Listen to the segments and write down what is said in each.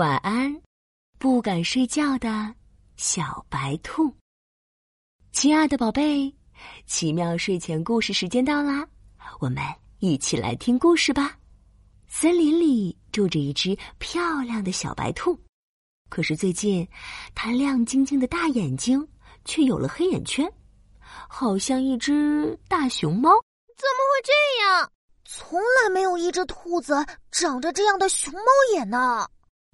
晚安，不敢睡觉的小白兔。亲爱的宝贝，奇妙睡前故事时间到啦，我们一起来听故事吧。森林里住着一只漂亮的小白兔，可是最近，它亮晶晶的大眼睛却有了黑眼圈，好像一只大熊猫。怎么会这样？从来没有一只兔子长着这样的熊猫眼呢。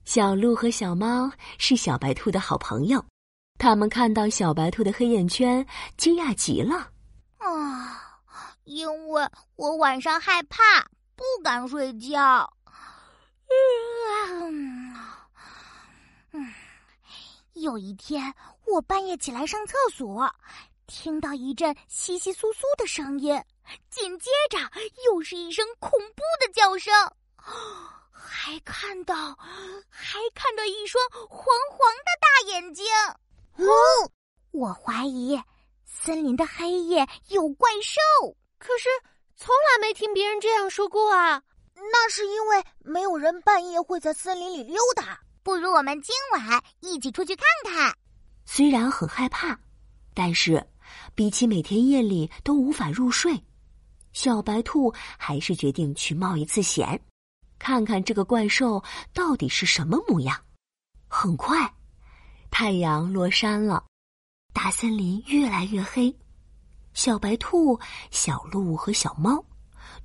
小鹿和小猫是小白兔的好朋友，他们看到小白兔的黑眼圈，惊讶极了。啊，因为我晚上害怕，不敢睡觉。嗯，有一天我半夜起来上厕所，听到一阵窸窸窣窣的声音，紧接着又是一声恐怖的叫声。还看到，还看到一双黄黄的大眼睛。哦，我怀疑森林的黑夜有怪兽。可是从来没听别人这样说过啊。那是因为没有人半夜会在森林里溜达。不如我们今晚一起出去看看。虽然很害怕，但是比起每天夜里都无法入睡，小白兔还是决定去冒一次险。看看这个怪兽到底是什么模样。很快，太阳落山了，大森林越来越黑。小白兔、小鹿和小猫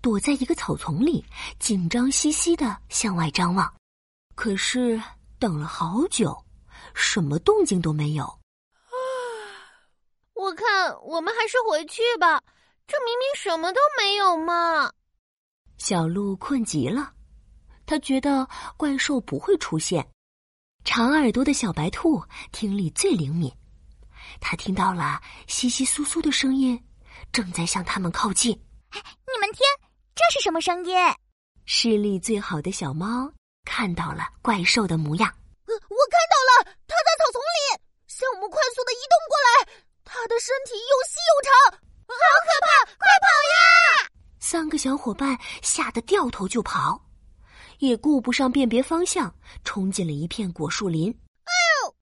躲在一个草丛里，紧张兮兮的向外张望。可是等了好久，什么动静都没有。我看我们还是回去吧，这明明什么都没有嘛。小鹿困极了。他觉得怪兽不会出现。长耳朵的小白兔听力最灵敏，它听到了窸窸窣窣的声音，正在向他们靠近。你们听，这是什么声音？视力最好的小猫看到了怪兽的模样。呃我看到了，它在草丛里，向我们快速的移动过来。它的身体又细又长，好可怕！快跑呀！三个小伙伴吓得掉头就跑。也顾不上辨别方向，冲进了一片果树林。哎呦！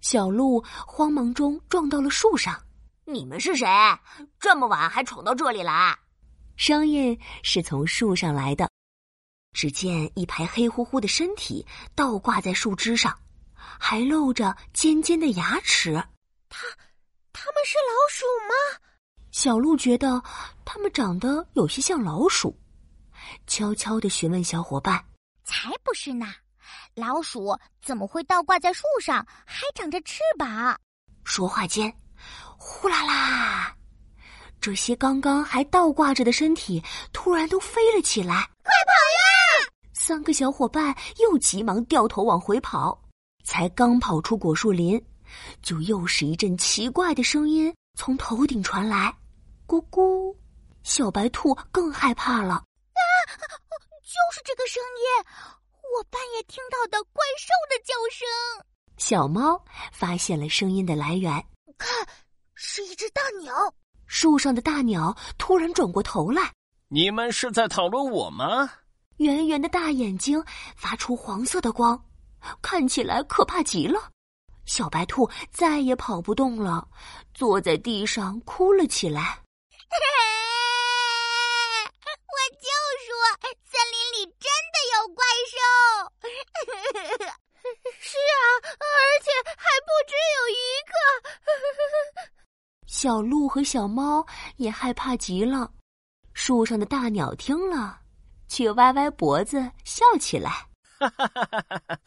小鹿慌忙中撞到了树上。你们是谁？这么晚还闯到这里来？声音是从树上来的。只见一排黑乎乎的身体倒挂在树枝上，还露着尖尖的牙齿。他，他们是老鼠吗？小鹿觉得他们长得有些像老鼠，悄悄的询问小伙伴。才不是呢！老鼠怎么会倒挂在树上，还长着翅膀？说话间，呼啦啦，这些刚刚还倒挂着的身体突然都飞了起来！快跑呀！三个小伙伴又急忙掉头往回跑。才刚跑出果树林，就又是一阵奇怪的声音从头顶传来，咕咕！小白兔更害怕了。就是这个声音，我半夜听到的怪兽的叫声。小猫发现了声音的来源，看，是一只大鸟。树上的大鸟突然转过头来，你们是在讨论我吗？圆圆的大眼睛发出黄色的光，看起来可怕极了。小白兔再也跑不动了，坐在地上哭了起来。小鹿和小猫也害怕极了，树上的大鸟听了，却歪歪脖子笑起来。哈哈哈哈哈！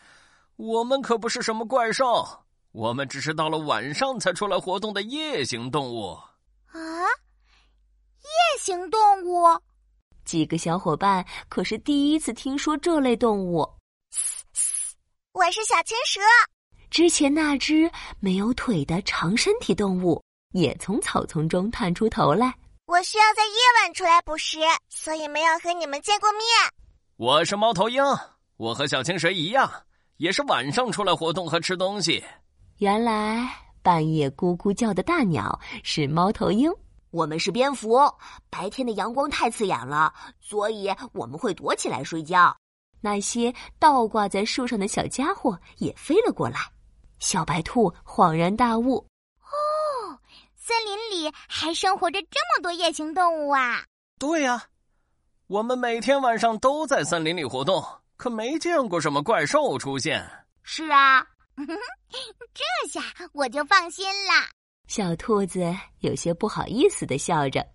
我们可不是什么怪兽，我们只是到了晚上才出来活动的夜行动物。啊，夜行动物？几个小伙伴可是第一次听说这类动物。我是小青蛇。之前那只没有腿的长身体动物。也从草丛中探出头来。我需要在夜晚出来捕食，所以没有和你们见过面。我是猫头鹰，我和小青蛇一样，也是晚上出来活动和吃东西。原来半夜咕咕叫的大鸟是猫头鹰。我们是蝙蝠，白天的阳光太刺眼了，所以我们会躲起来睡觉。那些倒挂在树上的小家伙也飞了过来。小白兔恍然大悟：“哦，森林里还生活着这么多夜行动物啊！”“对呀，我们每天晚上都在森林里活动，可没见过什么怪兽出现。”“是啊，这下我就放心了。”小兔子有些不好意思的笑着。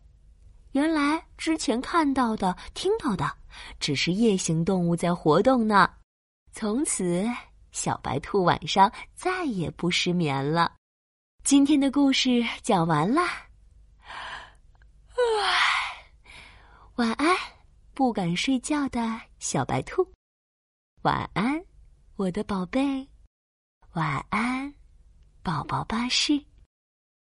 原来之前看到的、听到的，只是夜行动物在活动呢。从此，小白兔晚上再也不失眠了。今天的故事讲完了，晚安，不敢睡觉的小白兔。晚安，我的宝贝。晚安，宝宝巴士。